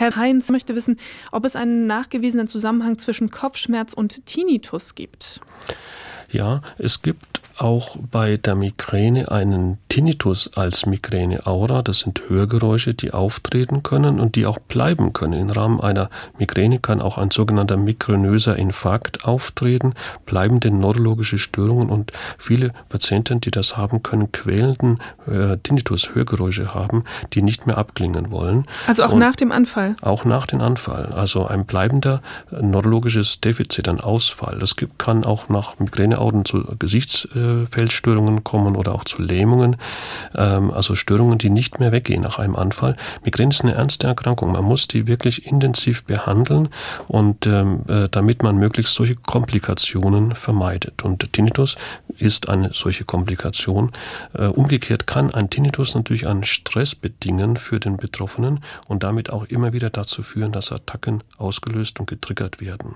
Herr Heinz möchte wissen, ob es einen nachgewiesenen Zusammenhang zwischen Kopfschmerz und Tinnitus gibt. Ja, es gibt auch bei der Migräne einen Tinnitus als Migräne-Aura. Das sind Hörgeräusche, die auftreten können und die auch bleiben können. Im Rahmen einer Migräne kann auch ein sogenannter migränöser Infarkt auftreten, bleibende neurologische Störungen und viele Patienten, die das haben, können quälenden äh, Tinnitus-Hörgeräusche haben, die nicht mehr abklingen wollen. Also auch und nach dem Anfall? Auch nach dem Anfall. Also ein bleibender äh, neurologisches Defizit, ein Ausfall. Das gibt, kann auch nach Migräneaugen zu Gesichts äh, Feldstörungen kommen oder auch zu Lähmungen, ähm, also Störungen, die nicht mehr weggehen nach einem Anfall. Migräne ist eine ernste Erkrankung. Man muss die wirklich intensiv behandeln und ähm, äh, damit man möglichst solche Komplikationen vermeidet. Und Tinnitus ist eine solche Komplikation. Äh, umgekehrt kann ein Tinnitus natürlich einen Stress bedingen für den Betroffenen und damit auch immer wieder dazu führen, dass Attacken ausgelöst und getriggert werden.